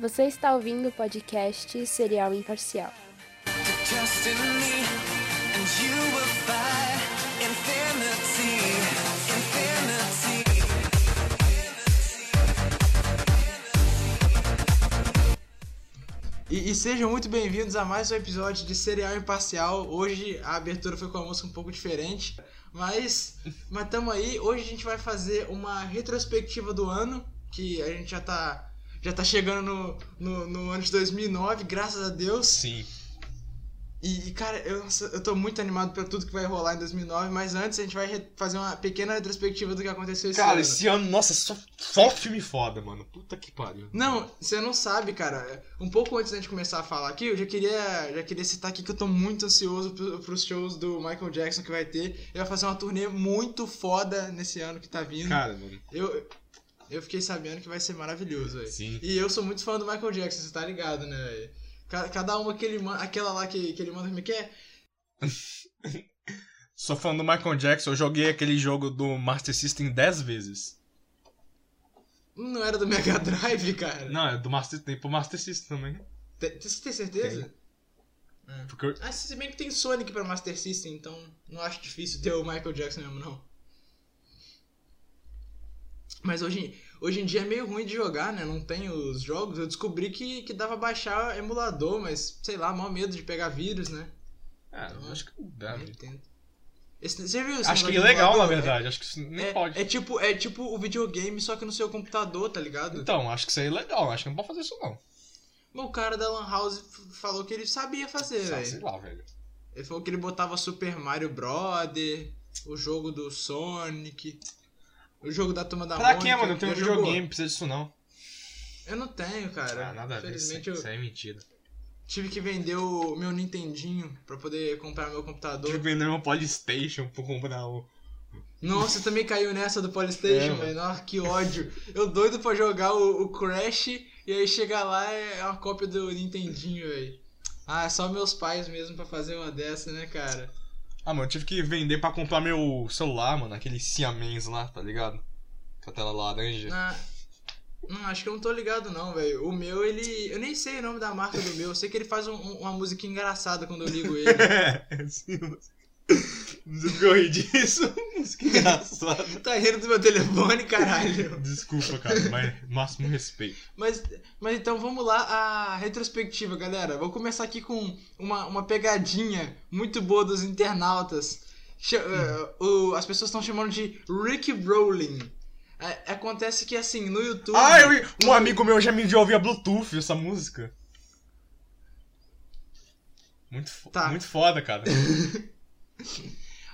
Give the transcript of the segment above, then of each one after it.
Você está ouvindo o podcast Serial Imparcial. E, e sejam muito bem-vindos a mais um episódio de Serial Imparcial. Hoje a abertura foi com uma música um pouco diferente, mas mas aí. Hoje a gente vai fazer uma retrospectiva do ano, que a gente já tá já tá chegando no, no, no ano de 2009, graças a Deus. Sim. E, cara, eu, eu tô muito animado por tudo que vai rolar em 2009, mas antes a gente vai fazer uma pequena retrospectiva do que aconteceu esse Cara, ano. esse ano, nossa, só, só filme foda, mano. Puta que pariu. Não, você não sabe, cara. Um pouco antes da gente começar a falar aqui, eu já queria, já queria citar aqui que eu tô muito ansioso pro, pros shows do Michael Jackson que vai ter. Ele vai fazer uma turnê muito foda nesse ano que tá vindo. Cara, mano. Eu, eu fiquei sabendo que vai ser maravilhoso, velho. Sim. E eu sou muito fã do Michael Jackson, você tá ligado, né, velho? Ca- Cada uma que ele manda, aquela lá que, que ele manda, como é que é? Sou fã do Michael Jackson, eu joguei aquele jogo do Master System 10 vezes. Não era do Mega Drive, cara. Não, é do Master tem pro Master System também. Tem- Você tem certeza? Porque eu- Ah, se bem que tem Sonic pra Master System, então não acho difícil ter o Michael Jackson mesmo, não. Mas hoje, hoje em dia é meio ruim de jogar, né? Não tem os jogos. Eu descobri que, que dava baixar emulador, mas sei lá, mal medo de pegar vírus, né? É, eu acho que não dá. Esse, você viu Acho que é de legal, na verdade. Acho que isso nem É, pode. é tipo, é tipo o videogame, só que no seu computador, tá ligado? Então, acho que isso é legal. Acho que não pode fazer isso, não. O cara da Lan House falou que ele sabia fazer, Sei, velho. sei lá, velho. Ele falou que ele botava Super Mario Brother, o jogo do Sonic, o jogo da turma da Pra Mônica. quê, mano? Eu tenho um videogame, precisa disso não. Eu não tenho, cara. Ah, nada a ver. Isso, Infelizmente eu isso é mentira. tive que vender o meu Nintendinho pra poder comprar meu computador. Tive que vender meu Polystation pra comprar o. Nossa, também caiu nessa do Polystation, É, velho. Nossa, que ódio. Eu doido pra jogar o, o Crash e aí chegar lá é uma cópia do Nintendinho, velho. Ah, é só meus pais mesmo pra fazer uma dessa, né, cara? Ah, mano, eu tive que vender pra comprar meu celular, mano. Aquele Siamens lá, tá ligado? Com a tela laranja. Ah, não, acho que eu não tô ligado não, velho. O meu, ele. Eu nem sei o nome da marca do meu. Eu sei que ele faz um- um- uma música engraçada quando eu ligo ele. É, sim, mas... Ri disso. Mas que engraçado. tá rindo do meu telefone, caralho. Desculpa, cara, mas máximo respeito. Mas, mas então vamos lá, a retrospectiva, galera. Vou começar aqui com uma, uma pegadinha muito boa dos internautas. Eh, o- as pessoas estão chamando de Rick Rolling. É, acontece que assim, no YouTube. Ah, eu, um amigo meu já me enviou via Bluetooth essa música. Muito, fo- Tá. muito foda, cara.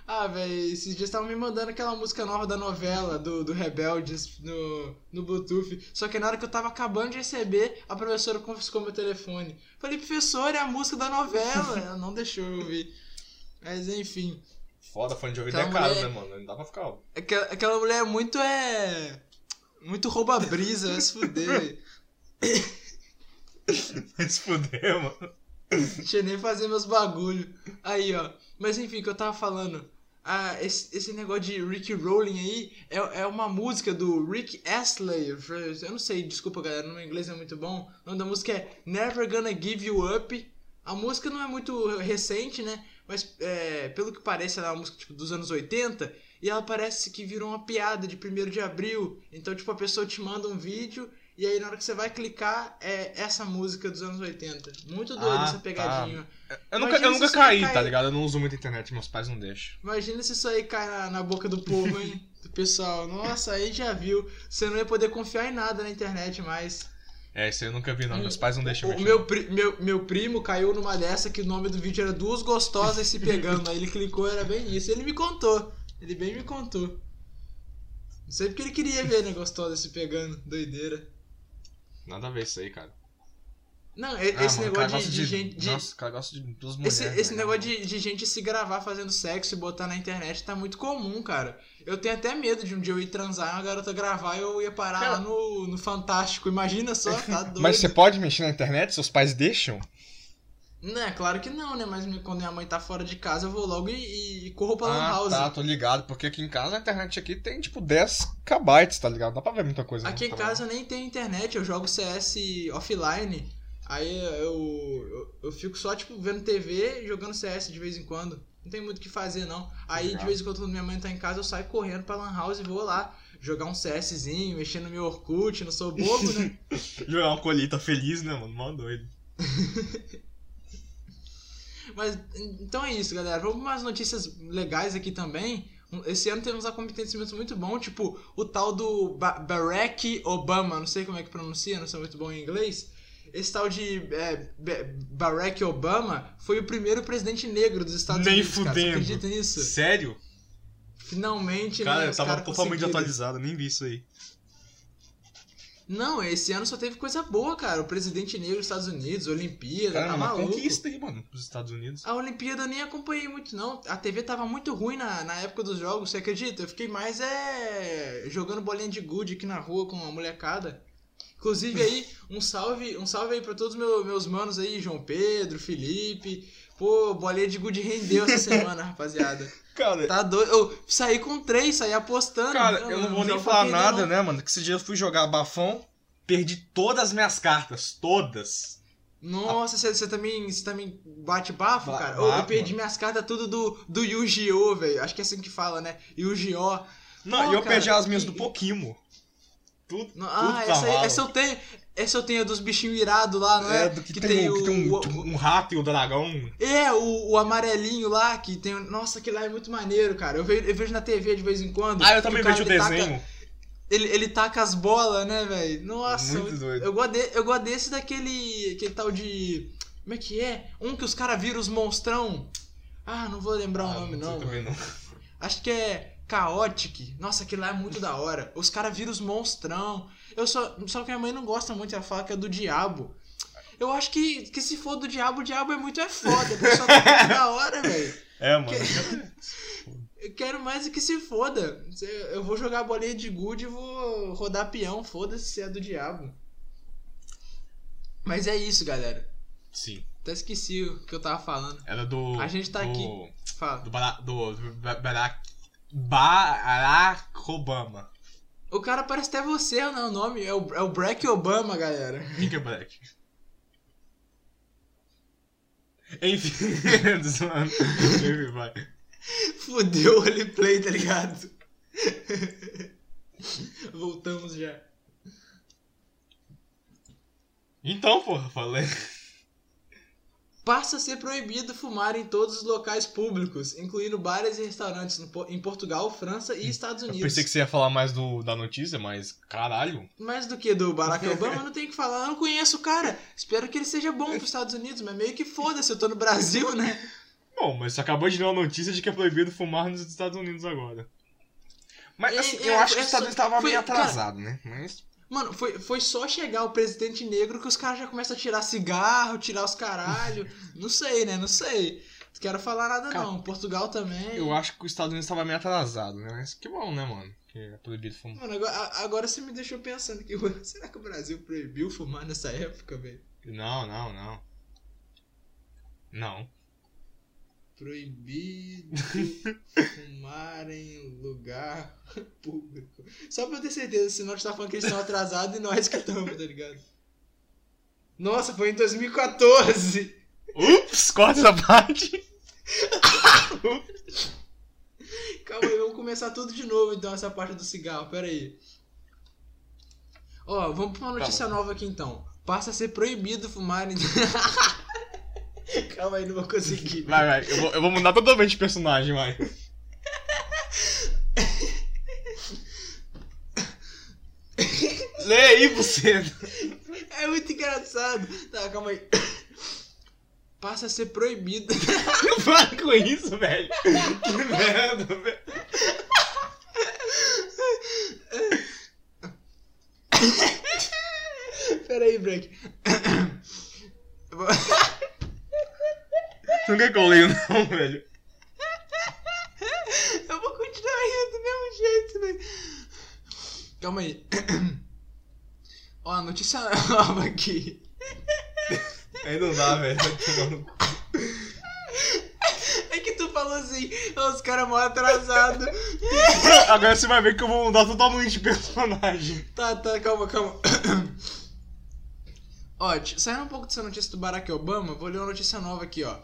Ah, velho, esses dias estavam me mandando aquela música nova da novela do, do Rebeldes no, no Bluetooth. Só que na hora que eu tava acabando de receber, a professora confiscou meu telefone. Falei, professor, é a música da novela. Ela não deixou eu ouvir. Mas enfim. Foda, fone de ouvido Aquela é caro, mulher- né, mano? Não dá pra ficar. Aquela, aquela mulher é muito é. Muito rouba-brisa, vai se fuder. Vai se fuder, mano. Deixa eu nem fazer meus bagulho. Aí, ó. Mas enfim, o que eu tava falando. Ah, esse, esse negócio de Rick Rolling aí é, é uma música do Rick Astley. Eu não sei, desculpa galera, meu inglês é muito bom. O nome da música é Never Gonna Give You Up. A música não é muito recente, né? Mas é, pelo que parece, ela é uma música tipo, dos anos 80. E ela parece que virou uma piada de 1 de abril. Então, tipo, a pessoa te manda um vídeo. E aí, na hora que você vai clicar, é essa música dos anos 80. Muito doido Ah, essa tá. pegadinha. Eu nunca, eu nunca caí, cai- tá ligado? Eu não uso muito internet, meus pais não deixam. Imagina se isso aí cai na, na boca do povo, hein? Do pessoal. Nossa, aí já viu. Você não ia poder confiar em nada na internet mais. É, isso aí eu nunca vi, não. Meus pais não deixam O mexer. meu, pri- meu, meu primo caiu numa dessa que o nome do vídeo era Duas Gostosas Se Pegando. Aí ele clicou, era bem isso. Ele me contou. Ele bem me contou. Não sei porque ele queria ver, né? Gostosas Se Pegando. Doideira. Nada a ver isso aí, cara. Não, e- Ah, esse mano, negócio de, de gente. de- Nossa, o cara gosta de duas Esse, mulheres. esse né, negócio de, de gente se gravar fazendo sexo e botar na internet tá muito comum, cara. Eu tenho até medo de um dia eu ir transar e uma garota gravar e eu ia parar Cara- lá no, no Fantástico. Imagina só, tá doido. Mas você pode mexer na internet? Seus pais deixam? Não, é claro que não, né? Mas quando minha mãe tá fora de casa, eu vou logo e, e corro pra Lan Ah, House. tá, tô ligado. Porque aqui em casa a internet aqui tem tipo 10 KB, tá ligado? Dá pra ver muita coisa. Aqui em não, casa eu nem tenho internet, eu jogo CS offline. Aí eu, eu, eu fico só, tipo, vendo TV e jogando CS de vez em quando. Não tem muito o que fazer, não. Aí, de vez em quando, quando minha mãe tá em casa, eu saio correndo pra Lan House e vou lá jogar um CSzinho, mexer no meu Orkut, não sou bobo, né? Jogar uma colheita feliz, né, mano? Mó doido. Mas, então é isso, galera. Vamos umas notícias legais aqui também. Esse ano temos acontecimentos muito bons, tipo o tal do ba Barack Obama, não sei como é que pronuncia, não sou muito bom em inglês. Esse tal de é, Ba- Barack Obama foi o primeiro presidente negro dos Estados Nem Unidos. Cara. Você fudendo. acredita nisso? Sério? Finalmente, Cara, né? eu tava totalmente atualizado, nem vi isso aí. Não, esse ano só teve coisa boa, cara. O presidente negro dos Estados Unidos, Olimpíada, Cara, tá uma maluco. conquista aí, mano, pros Estados Unidos. A Olimpíada eu nem acompanhei muito, não. A TV tava muito ruim na, na época dos jogos, você acredita? Eu fiquei mais é. jogando bolinha de gude aqui na rua com a molecada. Inclusive aí, um salve, um salve aí pra todos meus, meus manos aí, João Pedro, Felipe. Pô, bolinha de gude rendeu essa semana, rapaziada. Cara, Tá doido. Eu saí com três, saí apostando. cara, eu não vou nem falar nada, não. né, mano? Que esse dia eu fui jogar bafão, perdi todas as minhas cartas, todas. Nossa, você, você também, você também bate bafo, Ba- cara? Eu bato, perdi mano. minhas cartas tudo do, do Yu-Gi-Oh, velho. Acho que é assim que fala, né? Yu-Gi-Oh! Não, Pô, e eu cara, perdi as minhas que- do Pokémon. Tudo, tudo ah, pra essa, aí- essa eu tenho. Essa eu tenho dos bichinhos irados lá, não é? É, do que, tem, o, que tem um, tipo, um rato e o dragão. É, o, o amarelinho lá, que tem. Nossa, aquele lá é muito maneiro, cara. Eu vejo, eu vejo na TV de vez em quando. Ah, eu que também o vejo o ele taca- desenho. ele, ele taca as bolas, né, velho? Nossa, Muito doido. Eu gosto, de- eu gosto desse daquele. Aquele tal de. Como é que é? Um que os caras viram os monstrão. Ah, não vou lembrar o Ah, nome, sei não. também mano. Acho que é Chaotic. Nossa, aquele lá é muito da hora. Os caras viram os monstrão. Eu só. Só que minha mãe não gosta muito, ela fala que é do diabo. Eu acho que, que se for do diabo, o diabo é muito é foda. porque só tá muito da hora, velho. É, mano. Eu quero mais é que se foda. Eu vou jogar bolinha de gude e vou rodar peão. Foda-se se é do diabo. Mas é isso, galera. Sim. Até esqueci o que eu tava falando. Era do. A gente tá do, aqui. Fala. Do, Bara- do, do Ba- Barack, Barack Obama. O cara parece até você, não é o nome? É o, é o Barack Obama, galera. Quem que é Black? Enfim. Enfim, vai. Fudeu o roleplay, tá ligado? Voltamos já. Então, porra, falei. Passa a ser proibido fumar em todos os locais públicos, incluindo bares e restaurantes em Portugal, França e Estados Eu Unidos. pensei que você ia falar mais do, da notícia, mas caralho. Mais do que do Barack Obama, eu não tenho que falar. Eu não conheço o cara. Espero que ele seja bom pros Estados Unidos, mas meio que foda-se, eu tô no Brasil, né? Bom, mas você acabou de dar uma notícia de que é proibido fumar nos Estados Unidos agora. Mas É, assim, é, eu acho que é os Estados Unidos estavam meio cara- atrasado, né? Mas. Mano, foi, foi só chegar o presidente negro que os caras já começam a tirar cigarro, tirar os caralho. Não sei, né? Não sei. Não quero falar nada, Cara, não. Portugal também. Eu acho que os Estados Unidos estavam meio atrasado, né? Mas que bom, né, mano? Que é proibido fumar. Mano, agora, agora você me deixou pensando que será que o Brasil proibiu fumar nessa época, velho? Não, não, não. Não. Proibido fumar em lugar público. Só pra eu ter certeza, senão a gente tá falando que eles estão atrasados e nós que estamos, tá ligado? Nossa, foi em 2014! Ups, corta essa parte. Calma aí, vamos começar tudo de novo então, essa parte do cigarro, pera aí. Ó, vamos pra uma notícia nova aqui então. Passa a ser proibido fumar em... Calma aí, não vou conseguir. Vai, vai. Eu vou, eu vou mudar totalmente de personagem, vai. Lê aí, você. É muito engraçado. Tá, calma aí. Passa a ser proibido. Para com isso, velho. Que merda, velho. Pera aí, Break. Eu vou- não quer que eu leio, não, velho? Eu vou continuar rindo do mesmo jeito, velho. Calma aí. Ó, notícia nova aqui. Aí não dá, velho. É que tu falou assim, "Ó, os caras mó atrasados. Agora você vai ver que eu vou mudar totalmente de personagem. Tá, tá, calma, calma. ó, saindo um pouco dessa notícia do Barack Obama, vou ler uma notícia nova aqui, ó.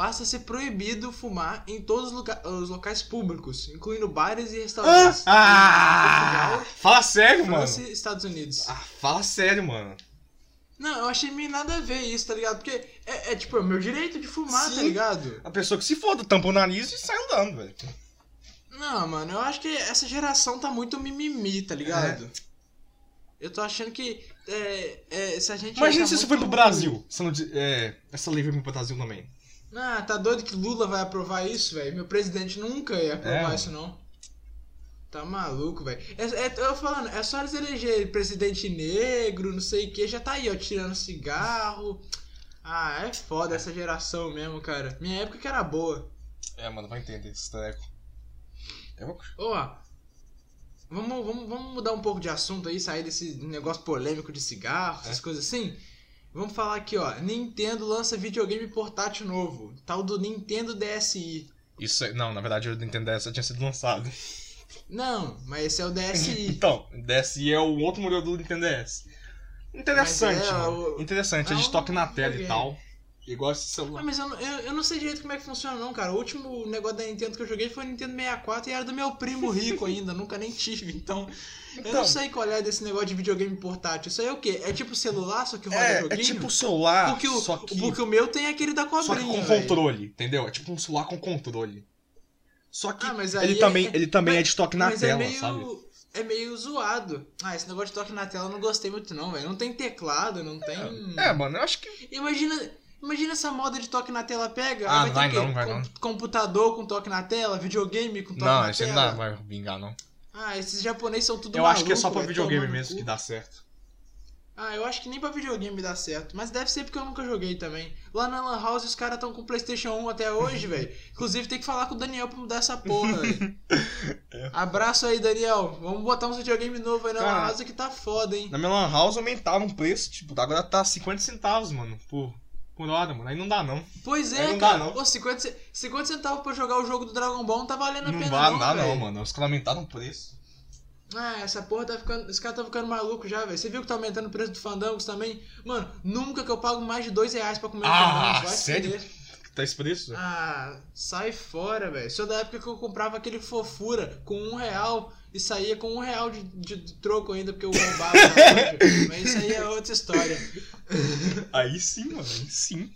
Passa a ser proibido fumar em todos os, loca- os locais públicos, incluindo bares e restaurantes. Ah! Portugal, Fala sério, mano. França e Estados Unidos. Ah, fala sério, mano. Não, eu achei meio nada a ver isso, tá ligado? Porque é, é, tipo, é o meu direito de fumar, tá Sim. ligado? A pessoa que se foda, tampa o nariz e sai andando, velho. Não, mano, eu acho que essa geração tá muito mimimi, tá ligado? É. Eu tô achando que é, é, se a gente. Imagina tá se isso foi pro Brasil. Se não, di- é, essa lei veio pro Brasil também. Ah, tá doido que Lula vai aprovar isso, velho? Meu presidente nunca ia aprovar É. isso, não. Tá maluco, velho. É, é, eu falando, é só eles elegerem presidente negro, não sei o que, já tá aí, ó, tirando cigarro. Ah, é foda essa geração mesmo, cara. Minha época que era boa. É, mano, vai entender esse treco. Eu... Ó, vamos, vamos, vamos mudar um pouco de assunto aí, sair desse negócio polêmico de cigarro, essas É. coisas assim. Vamos falar aqui, ó. Nintendo lança videogame portátil novo. Tal do Nintendo DSi. Isso aí, não, na verdade o Nintendo DS já tinha sido lançado. Não, mas esse é o DSi. Então, DSi é o outro modelo do Nintendo DS. Interessante, é, o- Interessante, é a gente um toca na tela e tal. Igual esse Ah, celular. mas eu, não- eu, eu não sei direito como é que funciona não, cara. O último negócio da Nintendo que eu joguei foi o Nintendo 64 e era do meu primo rico ainda, nunca nem tive. Então, eu Então. não sei qual é desse negócio de videogame portátil. Isso aí é o quê? É tipo celular, só que roda É, é joguinho? tipo o celular, porque, o, só que, porque o meu tem aquele da só cobrinha, que com velho. controle, entendeu? É tipo um celular com controle. Só que Ah, mas aí ele, é- também, é- ele também mas- é de toque na tela, é meio, sabe? É meio zoado. Ah, esse negócio de toque na tela eu não gostei muito não, velho. Não tem teclado, não tem... É, mano, eu acho que. Imagina, imagina essa moda de toque na tela pega. Ah, não vai vai ter não, vai Com- não. Computador com toque na tela, videogame com toque Não, na esse aí tela. não vai vingar, não. Ah, esses japoneses são tudo eu acho que é só maluco, pra videogame mesmo que dá certo. Ah, eu acho que nem pra videogame dá certo. Mas deve ser porque eu nunca joguei também. Lá na Lan House os caras estão com PlayStation 1 até hoje, velho. Inclusive tem que falar com o Daniel pra mudar essa porra, velho. É. Abraço aí, Daniel. Vamos botar um videogame novo aí na Cara, Lan House que tá foda, hein? Na minha Lan House aumentaram o preço, tipo, agora tá 50 centavos, mano, por, por hora, mano. Aí não dá, não. Pois Aí é, não dá, cara. não. Pô, 50, ce- 50 centavos pra jogar o jogo do Dragon Ball não tá valendo a Não pena vai não, dar, não, mano. Os caras aumentaram o preço. Ah, essa porra tá ficando. Esse cara tá ficando maluco já, velho. Você viu que tá aumentando o preço do Fandangos também? Mano, nunca que eu pago mais de dois reais pra comer um Ah, Fandangos. Vai se sério? Tá preço? Ah, sai fora, velho. Sou da época que eu comprava aquele fofura com um real e saía com um real de, de- de troco ainda, porque eu roubava. Mas isso aí é outra história. Aí sim, mano, aí sim.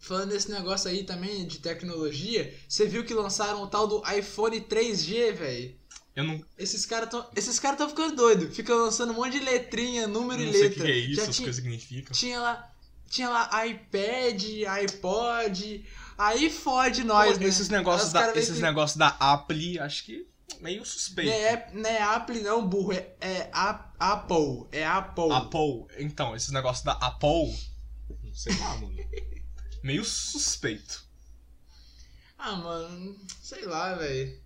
Falando desse negócio aí também de tecnologia, você viu que lançaram o tal do iPhone 3G, velho? Eu não, Esses caras tão, esses tão ficando doidos. Ficam lançando um monte de letrinha, número não e sei o letra. que é isso, Já as tinha, coisas significam. tinha lá, tinha lá iPad, iPod. Aí fode nós, né? esses negócios Os da, esses que- negócios da Apple, acho que meio suspeito. Não é, não é Apple não, burro. É, é A- Apple. É Apple. Apple, então, esses negócios da Apple, não sei lá, mano. meio suspeito. Ah, mano, sei lá, velho.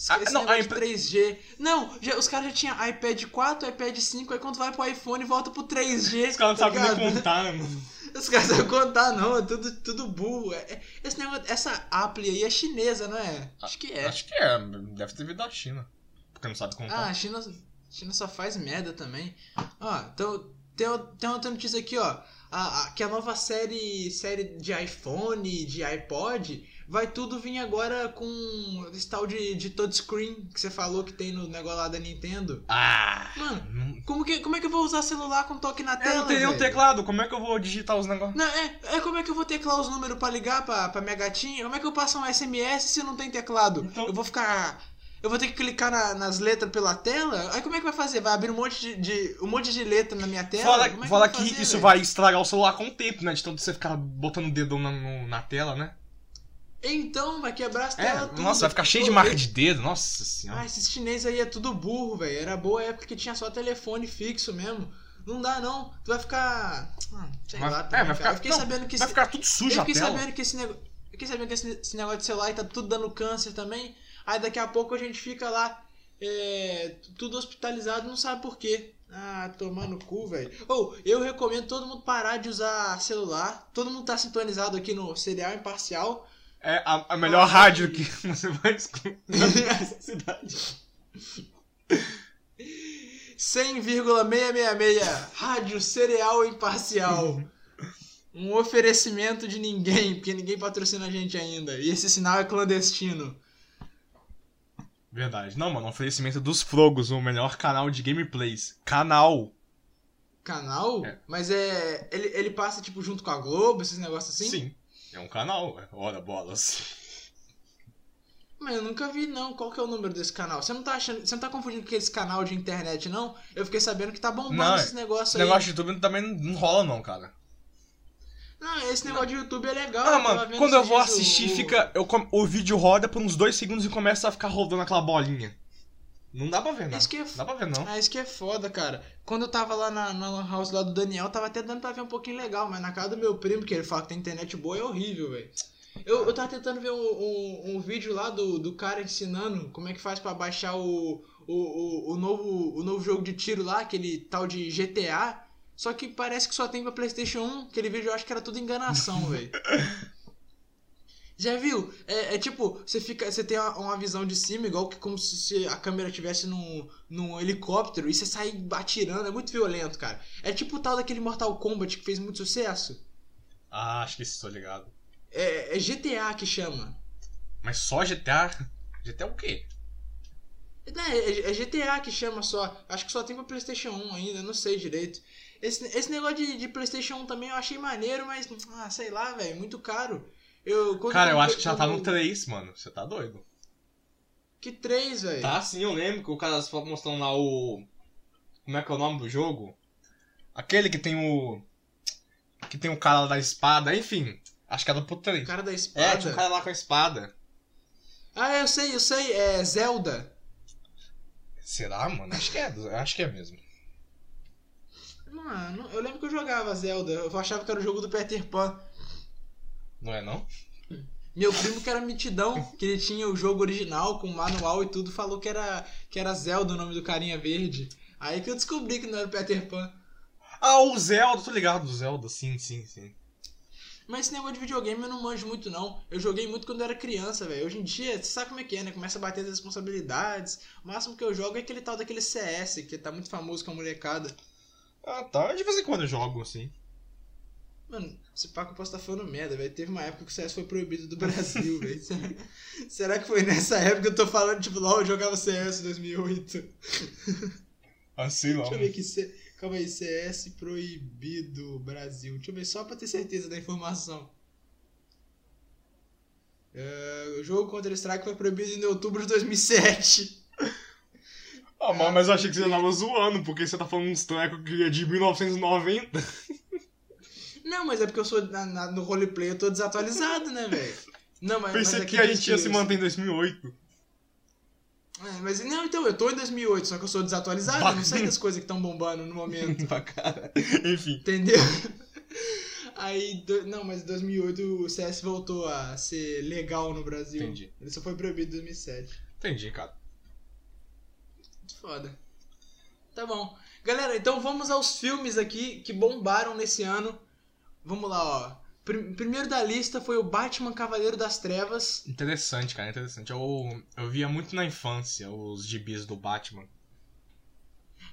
Esse, Ah, não, iPad- 3G. Não, já, os caras já tinham iPad 4, iPad 5, aí quando vai pro iPhone volta pro 3G. Os caras não tá sabem nem contar, mano. Os caras não sabem contar, não, é tudo, tudo burro. É- é- esse negócio, essa Apple aí é chinesa, não é? Acho que é. Acho que é, deve ter vindo da China. Porque não sabe Ah, contar. a China, a China só faz merda também. Ó, então, tem, tem outra notícia aqui, ó. A, a- que a nova série, série de iPhone, de iPod, vai tudo vir agora com esse tal de, de touchscreen que você falou que tem no negócio lá da Nintendo. Ah! Mano, como, que, como é que eu vou usar celular com toque na Eu tela? não tenho teclado, como é que eu vou digitar os negócios? Não, é, é como é que eu vou teclar os números pra ligar pra, pra minha gatinha? Como é que eu passo um SMS se não tem teclado? Então- Eu vou ficar. Eu vou ter que clicar na- nas letras pela tela? Aí como é que vai fazer? Vai abrir um monte de, de- um monte de letra na minha tela? Fala, Como é fala eu que, vou fazer, isso velho? vai estragar o celular com o tempo, né? De tanto você ficar botando o dedo na, no- na tela, né? Então, vai quebrar as É, telas tudo. nossa, vai ficar cheio de marca de dedo, nossa senhora. Ah, esses chineses aí é tudo burro, velho. Era boa época que tinha só telefone fixo mesmo. Não dá, não. Tu vai ficar. Ah, sei Vai- lá, é, também, vai cara. ficar, Eu fiquei não, sabendo que vai esse- ficar tudo sujo Eu fiquei sabendo que esse negócio. Eu fiquei sabendo que esse, negócio de celular tá tudo dando câncer também. Aí daqui a pouco a gente fica lá, é, tudo hospitalizado, não sabe por quê. Ah, tomar no cu, velho. Ou, eu recomendo todo mundo parar de usar celular. Todo mundo tá sintonizado aqui no Serial Imparcial. É a, a melhor Ai. rádio que você vai escutar nessa cidade. 100,666. Rádio Cereal Imparcial. Um oferecimento de ninguém, porque ninguém patrocina a gente ainda. E esse sinal é clandestino. Verdade. Não, mano, oferecimento dos Frogos, o melhor canal de gameplays. Canal. Canal? É. Mas é. Ele, ele passa, tipo, junto com a Globo, esses negócios assim? Sim. É um canal, ué. Ora, bolas. Mas eu nunca vi, não. Qual que é o número desse canal? Você não tá achando. Você não tá confundindo com esse canal de internet, não? Eu fiquei sabendo que tá bombando Não, esses negócios Esse aí. negócio de YouTube também não- não rola, não, cara. Não, esse negócio de YouTube é legal. Ah, mano, quando eu vou assistir, o- fica. Eu, o vídeo roda por uns dois segundos e começa a ficar rodando aquela bolinha. Não dá pra ver, não. Isso que é Não dá pra ver, não. Ah, isso que é foda, cara. Quando eu tava lá na, na lan house lá do Daniel, tava até dando pra ver um pouquinho legal, mas na casa do meu primo, que ele fala que tem internet boa, é horrível, velho. Eu, eu tava tentando ver um, um, um vídeo lá do, do cara ensinando como é que faz pra baixar o, o, o, o novo, o novo jogo de tiro lá, aquele tal de GTA. Só que parece que só tem pra PlayStation 1. Aquele vídeo eu acho que era tudo enganação, velho. Já viu? É, é tipo, você fica, você tem uma, uma visão de cima, igual que como se a câmera estivesse num, num helicóptero e você sai atirando, é muito violento, cara. É tipo o tal daquele Mortal Kombat que fez muito sucesso. Ah, acho que isso, tô ligado. É, é GTA que chama. Mas só GTA? GTA é o quê? É, é- é GTA que chama só. Acho que só tem pra PlayStation 1 ainda, não sei direito. Esse, esse negócio de, de PlayStation 1 também eu achei maneiro, mas, ah, sei lá, velho, muito caro. Eu, quando- Cara, eu quando- acho que já tá no quando- 3, mano. Você tá doido. Que 3, velho? Tá sim, eu lembro que o cara só mostrando lá o. Como é que é o nome do jogo? Aquele que tem o. Que tem o cara da espada, enfim. Acho que era pro 3. O cara da É, espada. tinha um cara lá com a espada. Ah, eu sei, eu sei, é Zelda. Será, mano? Acho que é, acho que é mesmo. Mano, eu lembro que eu jogava Zelda. Eu achava que era o jogo do Peter Pan. Não é não? Meu primo, que era mitidão, que ele tinha o jogo original com manual e tudo, falou que era, que era Zelda o nome do carinha verde. Aí que eu descobri que não era o Peter Pan. Ah, o Zelda, tô ligado do Zelda, sim, sim, sim. Mas esse negócio de videogame eu não manjo muito, não. Eu joguei muito quando eu era criança, velho. Hoje em dia, você sabe como é que é, né? Começa a bater as responsabilidades. O máximo que eu jogo é aquele tal daquele CS, que tá muito famoso com a molecada. Ah, tá. De vez em quando eu jogo, assim. Mano, esse pá que eu posso estar falando merda, velho. Teve uma época que o CS foi proibido do Brasil, velho. Será, será que foi nessa época que eu tô falando, tipo, eu jogava CS em 2008? Ah, sei lá. Deixa eu ver aqui. C... Calma aí, CS proibido Brasil. Deixa eu ver só pra ter certeza da informação. É, o jogo Counter-Strike foi proibido em outubro de 2007. Ah, mas, mas eu achei que você tava zoando, porque você tá falando uns trecos que é de 1990. Não, mas é porque eu sou na- na- no roleplay, eu tô desatualizado, né, velho? Não, mas, Pensei mas que aqui a gente ia se manter em 2008. É, mas não, então, eu tô em 2008, só que eu sou desatualizado, eu não sei das coisas que estão bombando no momento, pra cara. Enfim. entendeu? Aí, do- não, mas em 2008 o CS voltou a ser legal no Brasil. Entendi. Ele só foi proibido em 2007. Entendi, cara. Foda. Tá bom. Galera, então vamos aos filmes aqui que bombaram nesse ano. Vamos lá, ó. Prim- Primeiro da lista foi o Batman Cavaleiro das Trevas. Interessante, cara, interessante. Eu, eu via muito na infância os gibis do Batman.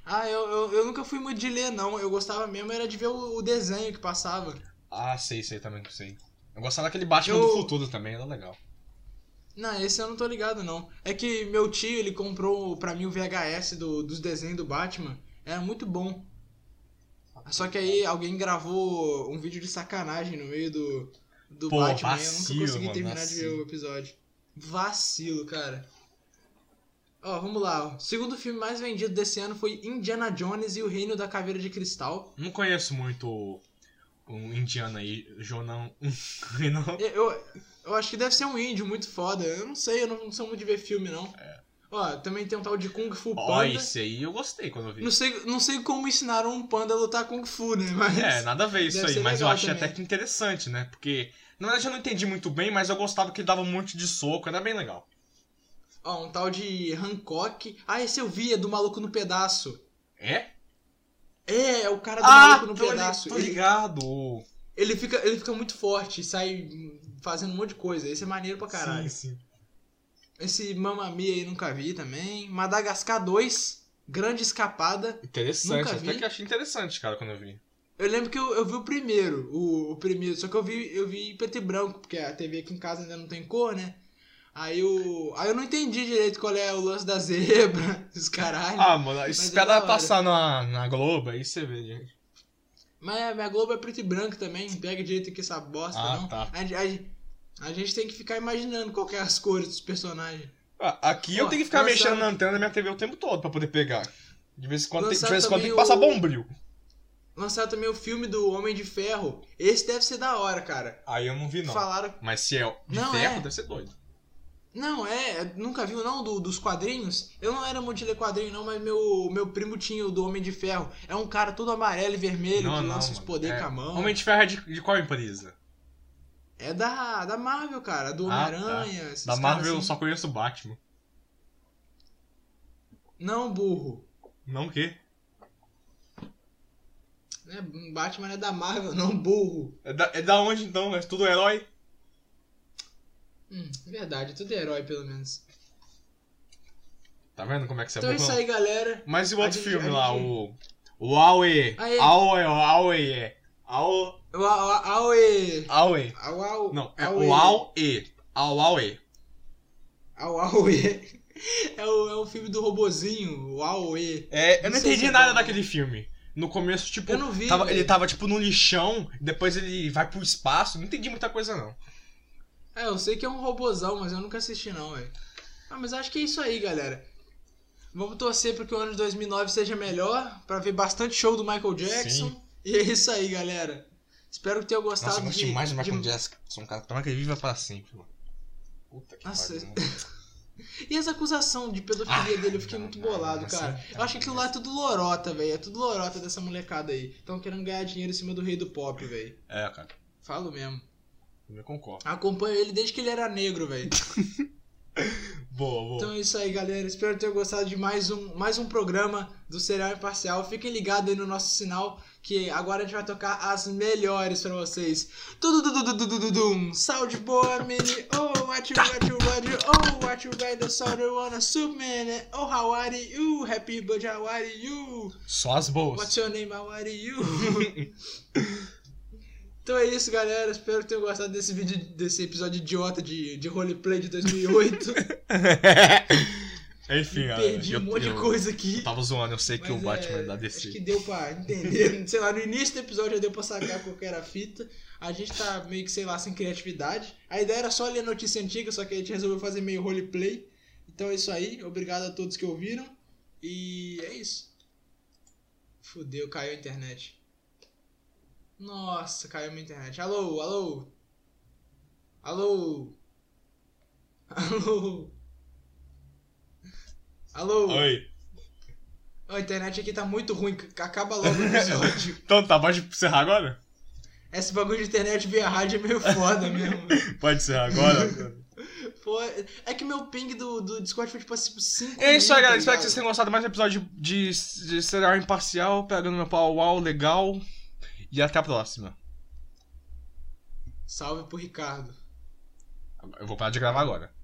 Ah, eu, eu, eu nunca fui muito de ler, não. Eu gostava mesmo era de ver o, o desenho que passava. Ah, sei, sei também, sei. Eu gostava daquele Batman Eu- do futuro também, era legal. Não, esse eu não tô ligado, não. É que meu tio, ele comprou pra mim o VHS do, dos desenhos do Batman. Era muito bom. Só que aí alguém gravou um vídeo de sacanagem no meio do, do Pô, Batman e eu nunca vacilo, consegui mano, terminar de ver vacilo. o episódio. Vacilo, cara. Ó, vamos lá. O segundo filme mais vendido desse ano foi Indiana Jones e o Reino da Caveira de Cristal. Não conheço muito o, indiano aí, Jonão. não. Eu, eu acho que deve ser um índio muito foda. Eu não sei, eu não sou muito de ver filme, não. Ó, também tem um tal de Kung Fu É. Ó, Panda. esse aí eu gostei quando eu vi. Não sei, não sei como ensinaram um panda a lutar Kung Fu, né? Mas. É, nada a ver isso aí, mas eu achei também. até que interessante, né? Porque, na verdade, eu não entendi muito bem, mas eu gostava que ele dava um monte de soco, era bem legal. Ó, um tal de Hancock. Ah, esse eu vi, é do Maluco no Pedaço. É? É, é o cara do Ah, maluco no tô, pedaço. tô Ele, ligado. ele, fica, ele fica muito forte, sai fazendo um monte de coisa. Esse é maneiro pra caralho. Sim, sim. Esse Mamma Mia aí nunca vi também. Madagascar 2, Grande Escapada. Interessante, até que achei interessante, cara, quando eu vi. Eu lembro que eu, eu vi o primeiro, o, o primeiro, só que eu vi, eu vi em preto e branco, porque a TV aqui em casa ainda não tem cor, né? Aí eu, aí eu não entendi direito qual é o lance da zebra, os caralho. Ah, mano, é espera hora. passar na, na Globo, aí você vê, gente. Mas a minha Globo é preto e branco também, não pega direito aqui essa bosta, Ah, não. tá. A, a- a gente tem que ficar imaginando qual é as cores dos personagens. Ah, aqui eu Ó, tenho que ficar mexendo na antena da minha TV o tempo todo pra poder pegar. De vez em quando, tem, de vez em quando tem que passar o- bombril. Lançaram também o filme do Homem de Ferro. Esse deve ser da hora, cara. Aí eu não vi, não. Falaram. Mas se é de Não, ferro, é. deve ser doido. Não, é, nunca viu não do- dos quadrinhos? Eu não era muito de ler quadrinho não, mas meu, meu primo tinha o do Homem de Ferro. É um cara todo amarelo e vermelho não, que não, lança os poderes é. com a mão. Homem de Ferro é de, de qual empresa? É da, da Marvel, cara, do Ah, Homem-Aranha. esses Da caras Marvel eu assim. só conheço o Batman. Não, burro. Não o quê? Né? Batman é da Marvel, não burro. É da, é da onde então? É tudo herói? Hum, verdade, tudo é herói pelo menos. Tá vendo como é que você então é é burrão? isso aí, galera. Mas e o outro gente- filme lá, gente- o. O Aue. Aue, Aue, é. Aue. O Au- Aue. Aue. Au, au, Não, é o Aue. Au, Aue. Au, Aue. É o, é o filme do robozinho, o Aue. É, eu não, entendi é nada daquele filme. No começo, tipo, Eu não vi, tava- ele tava tipo no lixão, depois ele vai pro espaço. Não entendi muita coisa, não. É, eu sei que é um robozão, mas eu nunca assisti não, velho. Ah, mas acho que é isso aí, galera. Vamos torcer para que o ano de 2009 seja melhor, pra ver bastante show do Michael Jackson. Sim. E é isso aí, galera. Espero que tenham gostado Nossa, eu gostei de, mais do Michael de- Jackson. Sou um cara tomara que ele viva para sempre, mano. Puta que pariu. mano. E essa acusação de pedofilia Ah, dele, eu fiquei não, muito bolado, não, cara. assim, Eu acho que aquilo lá é tudo lorota, velho. É tudo lorota dessa molecada aí. Estão querendo ganhar dinheiro em cima do rei do pop, velho. É, cara. Falo mesmo. Eu concordo. Acompanho ele desde que ele era negro, velho. Boa, boa. Então é isso aí, galera. Espero ter gostado de mais um, mais um programa do Serial Imparcial. Fiquem ligados aí no nosso sinal, que agora a gente vai tocar as melhores pra vocês. Saúde boa, mini. Oh, what you, what you, what you, oh, what you got the soda wanna soup, man. Oh, how are you? Happy birthday, how are you? Só as boas. What's your name, how are you? Então é isso, galera. Espero que tenham gostado desse vídeo, desse episódio idiota de, de roleplay de 2008. Enfim, galera, perdi eu- um monte eu- de coisa aqui. Eu tava zoando, eu sei que o Batman é, é da Acho que deu pra entender. sei lá, no início do episódio já deu pra sacar qual que era a fita. A gente tá meio que, sei lá, sem criatividade. A ideia era só ler notícia antiga, só que a gente resolveu fazer meio roleplay. Então é isso aí. Obrigado a todos que ouviram. E é isso. Fudeu, caiu a internet. Nossa, caiu minha internet. Alô, alô. Alô. Alô. Alô. Oi. A internet aqui tá muito ruim, acaba logo o episódio. Então tá, pode encerrar agora? Esse bagulho de internet via rádio é meio foda mesmo. Pode encerrar agora? Pô, é que meu ping do, do Discord foi tipo assim, 5 É isso aí, galera. Espero que vocês tenham gostado mais um episódio de, de Serial Imparcial, pegando meu pau uau legal. E até a próxima. Salve pro Ricardo. Eu vou parar de gravar agora.